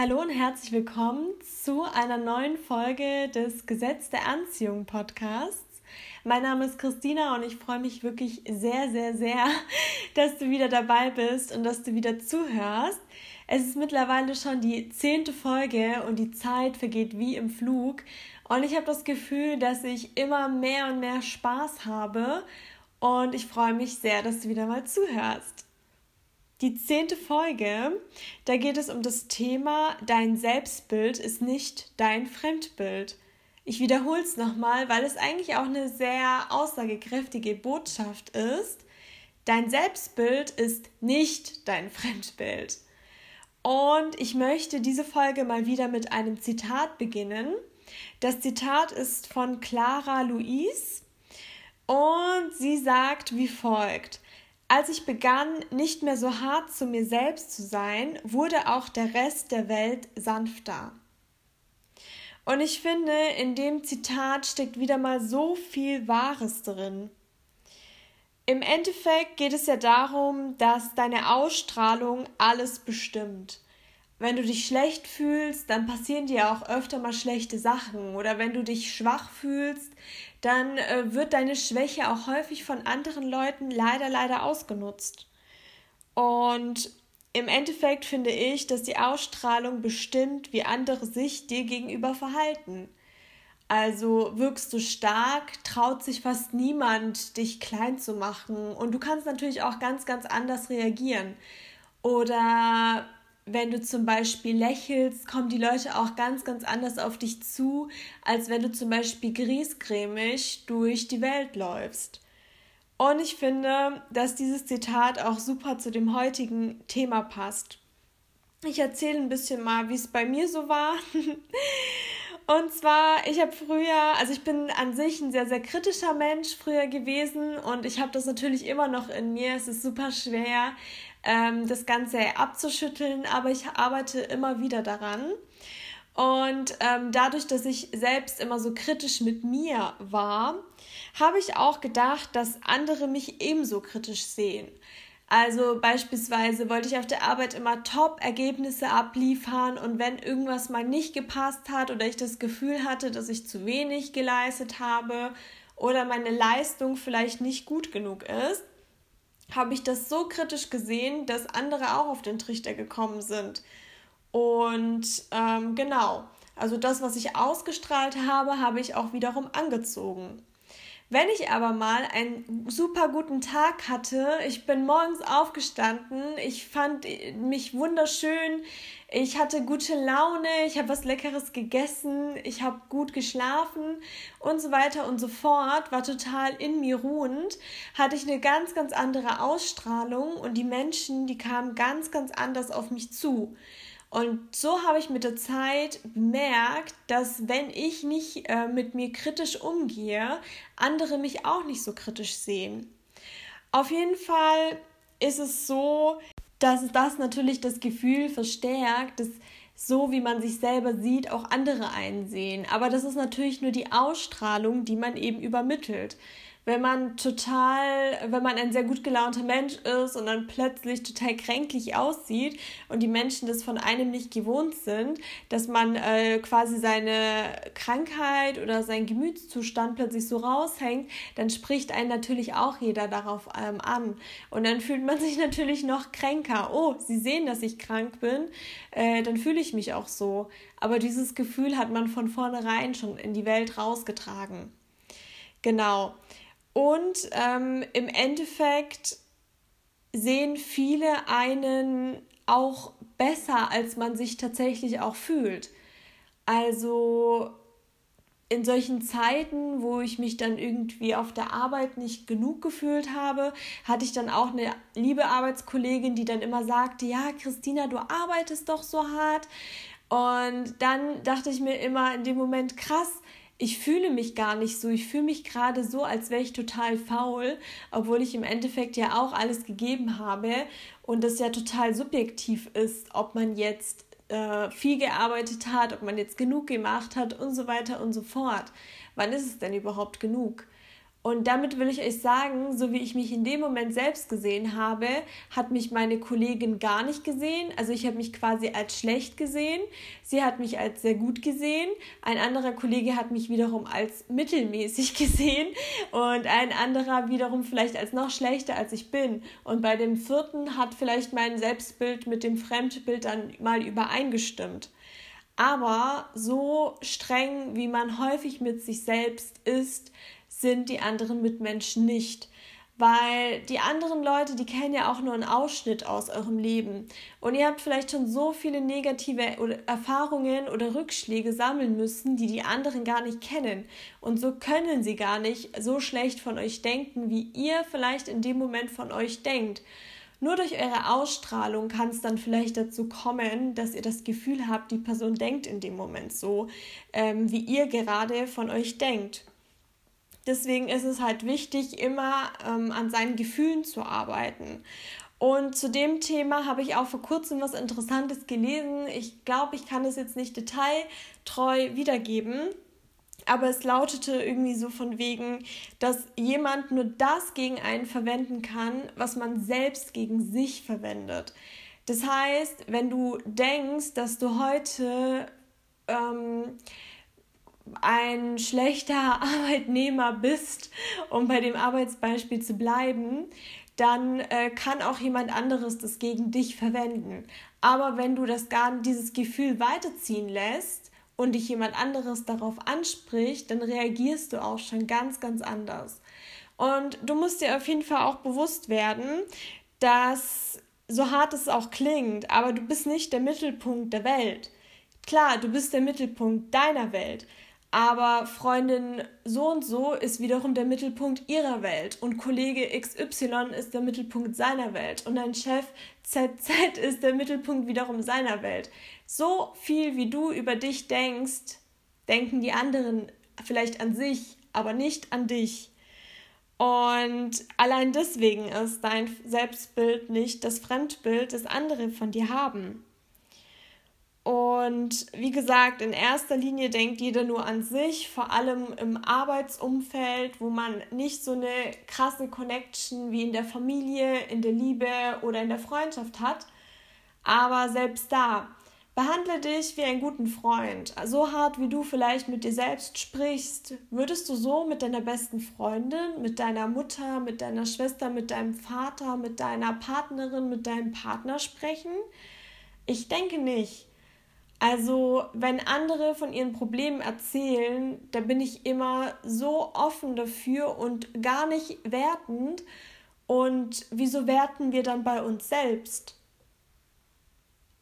Hallo und herzlich willkommen zu einer neuen Folge des Gesetz der Anziehung Podcasts. Mein Name ist Christina und ich freue mich wirklich sehr, sehr, sehr, dass du wieder dabei bist und dass du wieder zuhörst. Es ist mittlerweile schon die zehnte Folge und die Zeit vergeht wie im Flug. Und ich habe das Gefühl, dass ich immer mehr und mehr Spaß habe. Und ich freue mich sehr, dass du wieder mal zuhörst. Die zehnte Folge, da geht es um das Thema, dein Selbstbild ist nicht dein Fremdbild. Ich wiederhole es nochmal, weil es eigentlich auch eine sehr aussagekräftige Botschaft ist. Dein Selbstbild ist nicht dein Fremdbild. Und ich möchte diese Folge mal wieder mit einem Zitat beginnen. Das Zitat ist von Clara Louise und sie sagt wie folgt. Als ich begann, nicht mehr so hart zu mir selbst zu sein, wurde auch der Rest der Welt sanfter. Und ich finde, in dem Zitat steckt wieder mal so viel Wahres drin. Im Endeffekt geht es ja darum, dass deine Ausstrahlung alles bestimmt wenn du dich schlecht fühlst, dann passieren dir auch öfter mal schlechte Sachen. Oder wenn du dich schwach fühlst, dann äh, wird deine Schwäche auch häufig von anderen Leuten leider, leider ausgenutzt. Und im Endeffekt finde ich, dass die Ausstrahlung bestimmt, wie andere sich dir gegenüber verhalten. Also wirkst du stark, traut sich fast niemand, dich klein zu machen. Und du kannst natürlich auch ganz, ganz anders reagieren. Oder wenn du zum Beispiel lächelst, kommen die Leute auch ganz, ganz anders auf dich zu, als wenn du zum Beispiel griesgrämig durch die Welt läufst. Und ich finde, dass dieses Zitat auch super zu dem heutigen Thema passt. Ich erzähle ein bisschen mal, wie es bei mir so war. Und zwar, ich habe früher, also ich bin an sich ein sehr, sehr kritischer Mensch früher gewesen und ich habe das natürlich immer noch in mir. Es ist super schwer, ähm, das Ganze abzuschütteln, aber ich arbeite immer wieder daran. Und ähm, dadurch, dass ich selbst immer so kritisch mit mir war, habe ich auch gedacht, dass andere mich ebenso kritisch sehen. Also beispielsweise wollte ich auf der Arbeit immer Top-Ergebnisse abliefern und wenn irgendwas mal nicht gepasst hat oder ich das Gefühl hatte, dass ich zu wenig geleistet habe oder meine Leistung vielleicht nicht gut genug ist, habe ich das so kritisch gesehen, dass andere auch auf den Trichter gekommen sind. Und ähm, genau, also das, was ich ausgestrahlt habe, habe ich auch wiederum angezogen. Wenn ich aber mal einen super guten Tag hatte, ich bin morgens aufgestanden, ich fand mich wunderschön, ich hatte gute Laune, ich habe was Leckeres gegessen, ich habe gut geschlafen und so weiter und so fort, war total in mir ruhend, hatte ich eine ganz, ganz andere Ausstrahlung und die Menschen, die kamen ganz, ganz anders auf mich zu. Und so habe ich mit der Zeit bemerkt, dass wenn ich nicht äh, mit mir kritisch umgehe, andere mich auch nicht so kritisch sehen. Auf jeden Fall ist es so, dass das natürlich das Gefühl verstärkt, dass so wie man sich selber sieht, auch andere einsehen. Aber das ist natürlich nur die Ausstrahlung, die man eben übermittelt wenn man total, wenn man ein sehr gut gelaunter Mensch ist und dann plötzlich total kränklich aussieht und die Menschen das von einem nicht gewohnt sind, dass man äh, quasi seine Krankheit oder seinen Gemütszustand plötzlich so raushängt, dann spricht einen natürlich auch jeder darauf ähm, an. Und dann fühlt man sich natürlich noch kränker. Oh, sie sehen, dass ich krank bin, äh, dann fühle ich mich auch so. Aber dieses Gefühl hat man von vornherein schon in die Welt rausgetragen. Genau. Und ähm, im Endeffekt sehen viele einen auch besser, als man sich tatsächlich auch fühlt. Also in solchen Zeiten, wo ich mich dann irgendwie auf der Arbeit nicht genug gefühlt habe, hatte ich dann auch eine liebe Arbeitskollegin, die dann immer sagte, ja, Christina, du arbeitest doch so hart. Und dann dachte ich mir immer in dem Moment, krass, ich fühle mich gar nicht so. Ich fühle mich gerade so, als wäre ich total faul, obwohl ich im Endeffekt ja auch alles gegeben habe und das ja total subjektiv ist, ob man jetzt äh, viel gearbeitet hat, ob man jetzt genug gemacht hat und so weiter und so fort. Wann ist es denn überhaupt genug? Und damit will ich euch sagen, so wie ich mich in dem Moment selbst gesehen habe, hat mich meine Kollegin gar nicht gesehen. Also ich habe mich quasi als schlecht gesehen. Sie hat mich als sehr gut gesehen. Ein anderer Kollege hat mich wiederum als mittelmäßig gesehen und ein anderer wiederum vielleicht als noch schlechter als ich bin. Und bei dem vierten hat vielleicht mein Selbstbild mit dem Fremdbild dann mal übereingestimmt. Aber so streng, wie man häufig mit sich selbst ist, sind die anderen Mitmenschen nicht. Weil die anderen Leute, die kennen ja auch nur einen Ausschnitt aus eurem Leben. Und ihr habt vielleicht schon so viele negative Erfahrungen oder Rückschläge sammeln müssen, die die anderen gar nicht kennen. Und so können sie gar nicht so schlecht von euch denken, wie ihr vielleicht in dem Moment von euch denkt. Nur durch eure Ausstrahlung kann es dann vielleicht dazu kommen, dass ihr das Gefühl habt, die Person denkt in dem Moment so, ähm, wie ihr gerade von euch denkt. Deswegen ist es halt wichtig, immer ähm, an seinen Gefühlen zu arbeiten. Und zu dem Thema habe ich auch vor kurzem was Interessantes gelesen. Ich glaube, ich kann es jetzt nicht detailtreu wiedergeben, aber es lautete irgendwie so von wegen, dass jemand nur das gegen einen verwenden kann, was man selbst gegen sich verwendet. Das heißt, wenn du denkst, dass du heute ähm, ein schlechter Arbeitnehmer bist, um bei dem Arbeitsbeispiel zu bleiben, dann äh, kann auch jemand anderes das gegen dich verwenden. Aber wenn du das gar dieses Gefühl weiterziehen lässt und dich jemand anderes darauf anspricht, dann reagierst du auch schon ganz, ganz anders. Und du musst dir auf jeden Fall auch bewusst werden, dass so hart es auch klingt, aber du bist nicht der Mittelpunkt der Welt. Klar, du bist der Mittelpunkt deiner Welt, aber Freundin so und so ist wiederum der Mittelpunkt ihrer Welt und Kollege XY ist der Mittelpunkt seiner Welt und dein Chef ZZ ist der Mittelpunkt wiederum seiner Welt. So viel wie du über dich denkst, denken die anderen vielleicht an sich, aber nicht an dich. Und allein deswegen ist dein Selbstbild nicht das Fremdbild, das andere von dir haben. Und wie gesagt, in erster Linie denkt jeder nur an sich, vor allem im Arbeitsumfeld, wo man nicht so eine krasse Connection wie in der Familie, in der Liebe oder in der Freundschaft hat. Aber selbst da, behandle dich wie einen guten Freund. So hart wie du vielleicht mit dir selbst sprichst, würdest du so mit deiner besten Freundin, mit deiner Mutter, mit deiner Schwester, mit deinem Vater, mit deiner Partnerin, mit deinem Partner sprechen? Ich denke nicht. Also, wenn andere von ihren Problemen erzählen, da bin ich immer so offen dafür und gar nicht wertend. Und wieso werten wir dann bei uns selbst?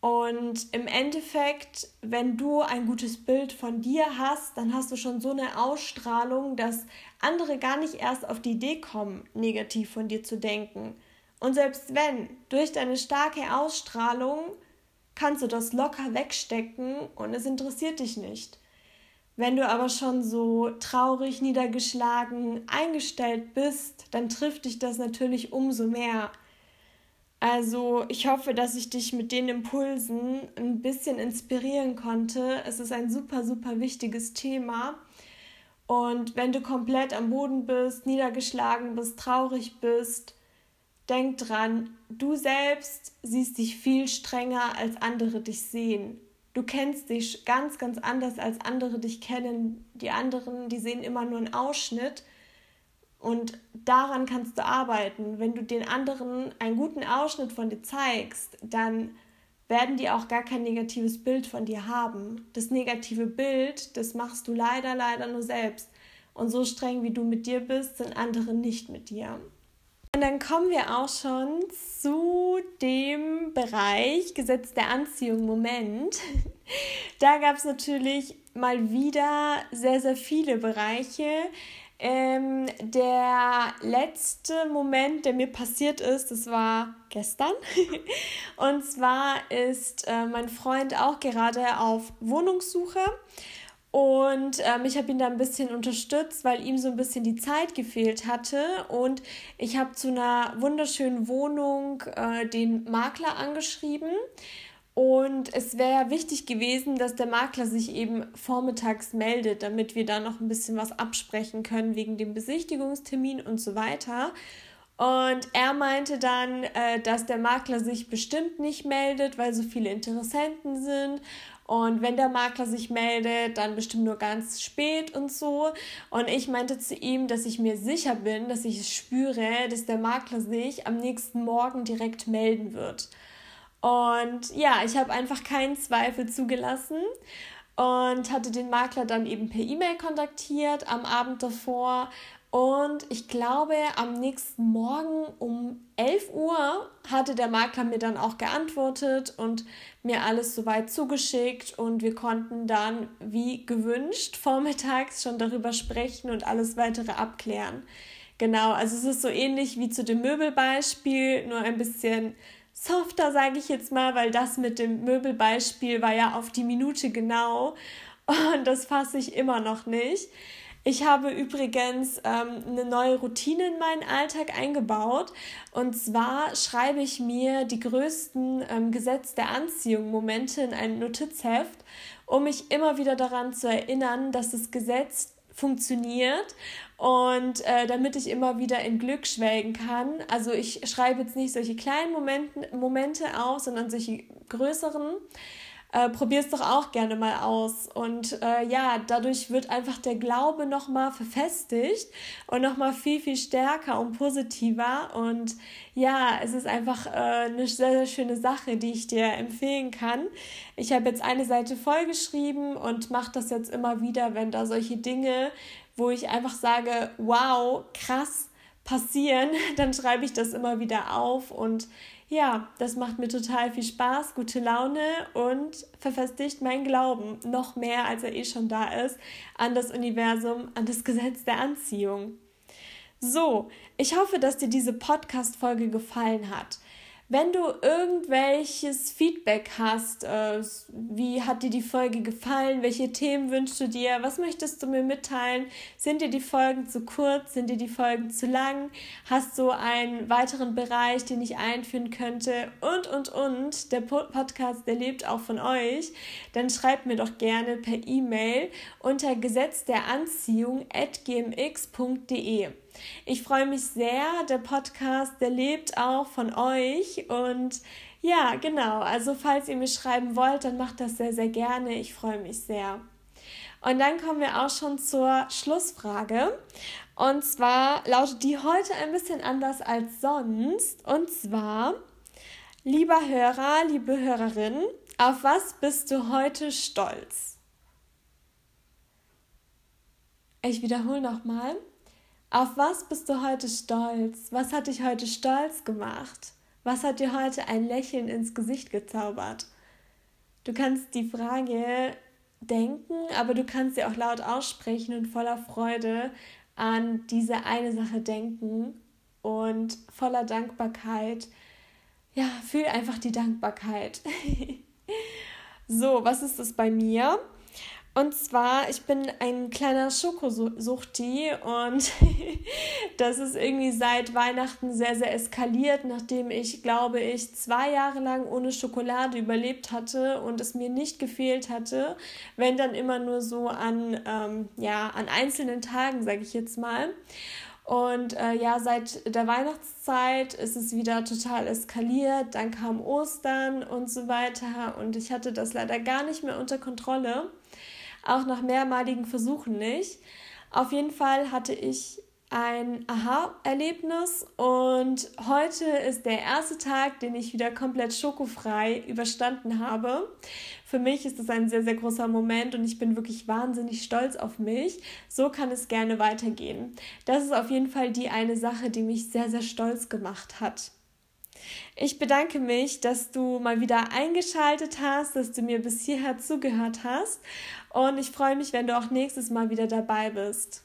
Und im Endeffekt, wenn du ein gutes Bild von dir hast, dann hast du schon so eine Ausstrahlung, dass andere gar nicht erst auf die Idee kommen, negativ von dir zu denken. Und selbst wenn durch deine starke Ausstrahlung kannst du das locker wegstecken und es interessiert dich nicht. Wenn du aber schon so traurig, niedergeschlagen, eingestellt bist, dann trifft dich das natürlich umso mehr. Also ich hoffe, dass ich dich mit den Impulsen ein bisschen inspirieren konnte. Es ist ein super, super wichtiges Thema. Und wenn du komplett am Boden bist, niedergeschlagen bist, traurig bist, Denk dran, du selbst siehst dich viel strenger, als andere dich sehen. Du kennst dich ganz, ganz anders, als andere dich kennen. Die anderen, die sehen immer nur einen Ausschnitt. Und daran kannst du arbeiten. Wenn du den anderen einen guten Ausschnitt von dir zeigst, dann werden die auch gar kein negatives Bild von dir haben. Das negative Bild, das machst du leider, leider nur selbst. Und so streng wie du mit dir bist, sind andere nicht mit dir. Und dann kommen wir auch schon zu dem Bereich Gesetz der Anziehung. Moment. Da gab es natürlich mal wieder sehr, sehr viele Bereiche. Ähm, der letzte Moment, der mir passiert ist, das war gestern. Und zwar ist äh, mein Freund auch gerade auf Wohnungssuche und ähm, ich habe ihn da ein bisschen unterstützt, weil ihm so ein bisschen die Zeit gefehlt hatte. Und ich habe zu einer wunderschönen Wohnung äh, den Makler angeschrieben. Und es wäre wichtig gewesen, dass der Makler sich eben vormittags meldet, damit wir da noch ein bisschen was absprechen können wegen dem Besichtigungstermin und so weiter. Und er meinte dann, äh, dass der Makler sich bestimmt nicht meldet, weil so viele Interessenten sind. Und wenn der Makler sich meldet, dann bestimmt nur ganz spät und so. Und ich meinte zu ihm, dass ich mir sicher bin, dass ich es spüre, dass der Makler sich am nächsten Morgen direkt melden wird. Und ja, ich habe einfach keinen Zweifel zugelassen und hatte den Makler dann eben per E-Mail kontaktiert am Abend davor und ich glaube, am nächsten Morgen um 11 Uhr hatte der Makler mir dann auch geantwortet und mir alles soweit zugeschickt. Und wir konnten dann, wie gewünscht, vormittags schon darüber sprechen und alles weitere abklären. Genau, also es ist so ähnlich wie zu dem Möbelbeispiel, nur ein bisschen softer, sage ich jetzt mal, weil das mit dem Möbelbeispiel war ja auf die Minute genau. Und das fasse ich immer noch nicht. Ich habe übrigens ähm, eine neue Routine in meinen Alltag eingebaut. Und zwar schreibe ich mir die größten ähm, Gesetz der Anziehung Momente in ein Notizheft, um mich immer wieder daran zu erinnern, dass das Gesetz funktioniert und äh, damit ich immer wieder in Glück schwelgen kann. Also ich schreibe jetzt nicht solche kleinen Momenten, Momente auf, sondern solche größeren äh, Probier es doch auch gerne mal aus. Und äh, ja, dadurch wird einfach der Glaube nochmal verfestigt und nochmal viel, viel stärker und positiver. Und ja, es ist einfach äh, eine sehr, sehr schöne Sache, die ich dir empfehlen kann. Ich habe jetzt eine Seite vollgeschrieben und mache das jetzt immer wieder, wenn da solche Dinge, wo ich einfach sage, wow, krass, passieren, dann schreibe ich das immer wieder auf und ja, das macht mir total viel Spaß, gute Laune und verfestigt meinen Glauben noch mehr, als er eh schon da ist, an das Universum, an das Gesetz der Anziehung. So, ich hoffe, dass dir diese Podcast-Folge gefallen hat. Wenn du irgendwelches Feedback hast, äh, wie hat dir die Folge gefallen, welche Themen wünschst du dir, was möchtest du mir mitteilen, sind dir die Folgen zu kurz, sind dir die Folgen zu lang, hast du einen weiteren Bereich, den ich einführen könnte und, und, und, der Podcast, der lebt auch von euch, dann schreibt mir doch gerne per E-Mail unter Gesetz der Anziehung at gmx.de. Ich freue mich sehr. Der Podcast, der lebt auch von euch. Und ja, genau. Also falls ihr mir schreiben wollt, dann macht das sehr, sehr gerne. Ich freue mich sehr. Und dann kommen wir auch schon zur Schlussfrage. Und zwar lautet die heute ein bisschen anders als sonst. Und zwar, lieber Hörer, liebe Hörerin, auf was bist du heute stolz? Ich wiederhole nochmal. Auf was bist du heute stolz? Was hat dich heute stolz gemacht? Was hat dir heute ein Lächeln ins Gesicht gezaubert? Du kannst die Frage denken, aber du kannst sie auch laut aussprechen und voller Freude an diese eine Sache denken und voller Dankbarkeit. Ja, fühl einfach die Dankbarkeit. so, was ist das bei mir? Und zwar, ich bin ein kleiner Schokosuchti und das ist irgendwie seit Weihnachten sehr, sehr eskaliert, nachdem ich, glaube ich, zwei Jahre lang ohne Schokolade überlebt hatte und es mir nicht gefehlt hatte, wenn dann immer nur so an, ähm, ja, an einzelnen Tagen, sage ich jetzt mal. Und äh, ja, seit der Weihnachtszeit ist es wieder total eskaliert. Dann kam Ostern und so weiter. Und ich hatte das leider gar nicht mehr unter Kontrolle auch nach mehrmaligen Versuchen nicht. Auf jeden Fall hatte ich ein Aha-Erlebnis und heute ist der erste Tag, den ich wieder komplett schokofrei überstanden habe. Für mich ist das ein sehr, sehr großer Moment und ich bin wirklich wahnsinnig stolz auf mich. So kann es gerne weitergehen. Das ist auf jeden Fall die eine Sache, die mich sehr, sehr stolz gemacht hat. Ich bedanke mich, dass du mal wieder eingeschaltet hast, dass du mir bis hierher zugehört hast und ich freue mich, wenn du auch nächstes Mal wieder dabei bist.